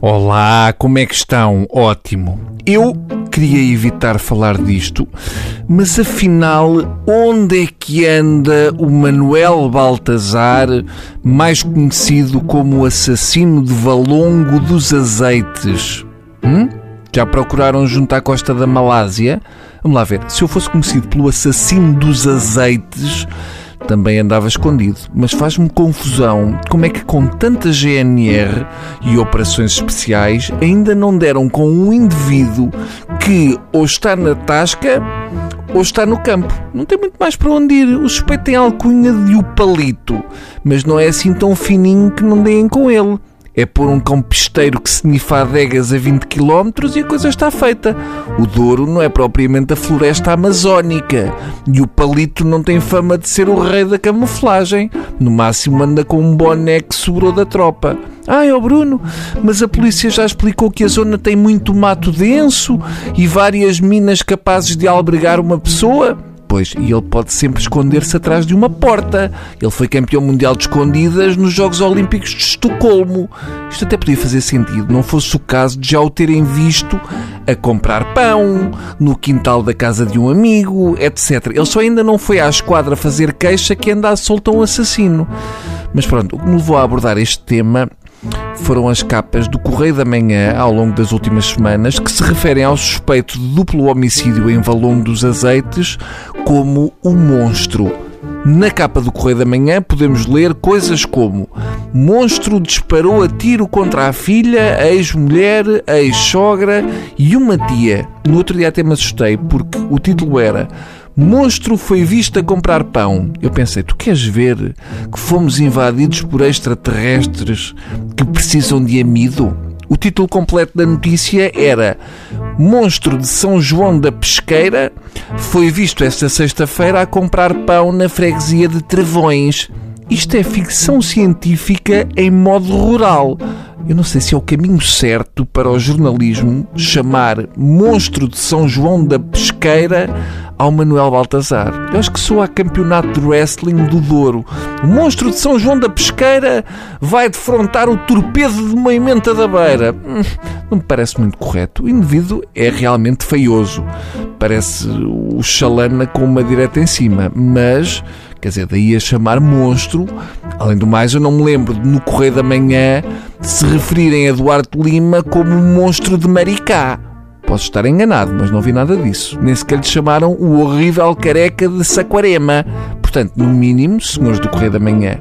Olá, como é que estão? Ótimo. Eu queria evitar falar disto, mas afinal, onde é que anda o Manuel Baltazar, mais conhecido como o assassino de Valongo dos Azeites? Hum? Já procuraram junto à costa da Malásia? Vamos lá ver. Se eu fosse conhecido pelo assassino dos azeites, também andava escondido. Mas faz-me confusão como é que, com tanta GNR e operações especiais, ainda não deram com um indivíduo que ou está na tasca ou está no campo. Não tem muito mais para onde ir. O suspeito tem alcunha de o palito, mas não é assim tão fininho que não deem com ele. É pôr um cão pisteiro que se nifa adegas a 20 km e a coisa está feita. O Douro não é propriamente a floresta amazónica e o palito não tem fama de ser o rei da camuflagem. No máximo anda com um boné que sobrou da tropa. Ai, ó Bruno, mas a polícia já explicou que a zona tem muito mato denso e várias minas capazes de albergar uma pessoa? Pois, e ele pode sempre esconder-se atrás de uma porta. Ele foi campeão mundial de escondidas nos Jogos Olímpicos de Estocolmo. Isto até podia fazer sentido, não fosse o caso de já o terem visto a comprar pão, no quintal da casa de um amigo, etc. Ele só ainda não foi à esquadra fazer queixa que anda a soltar um assassino. Mas pronto, o que me levou a abordar este tema foram as capas do Correio da Manhã ao longo das últimas semanas que se referem ao suspeito de duplo homicídio em Valongo dos Azeites como o monstro. Na capa do Correio da Manhã podemos ler coisas como Monstro disparou a tiro contra a filha, a ex-mulher, a ex-sogra e uma tia. No outro dia até me assustei porque o título era Monstro foi visto a comprar pão. Eu pensei, tu queres ver que fomos invadidos por extraterrestres que precisam de amido? O título completo da notícia era Monstro de São João da Pesqueira foi visto esta sexta-feira a comprar pão na freguesia de Trevões. Isto é ficção científica em modo rural. Eu não sei se é o caminho certo para o jornalismo chamar monstro de São João da Pesqueira ao Manuel Baltazar. Eu acho que sou a campeonato de wrestling do Douro. O monstro de São João da Pesqueira vai defrontar o torpedo de uma emenda da beira. Hum, não me parece muito correto. O indivíduo é realmente feioso. Parece o Xalana com uma direta em cima. Mas, quer dizer, daí a chamar monstro. Além do mais, eu não me lembro de no Correio da Manhã se referirem a Duarte Lima como um monstro de Maricá. Posso estar enganado, mas não vi nada disso. Nem sequer lhe chamaram o horrível careca de Saquarema. Portanto, no mínimo, senhores do Correio da Manhã,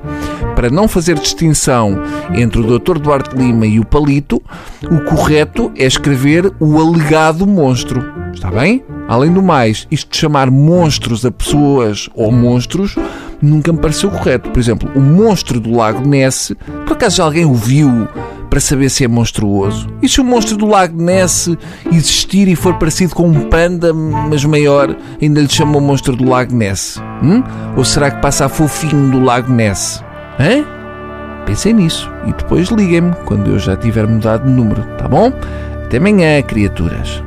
para não fazer distinção entre o Dr. Duarte Lima e o Palito, o correto é escrever o alegado monstro. Está bem? Além do mais, isto de chamar monstros a pessoas ou monstros nunca me pareceu correto. Por exemplo, o monstro do Lago Ness, por acaso já alguém o viu para saber se é monstruoso? E se o monstro do Lago Ness existir e for parecido com um panda, mas maior, ainda lhe chamam monstro do Lago Ness? Hum? Ou será que passa a fofinho do Lago Ness? Hã? Pensem nisso e depois liguem-me quando eu já tiver mudado de número, tá bom? Até amanhã, criaturas.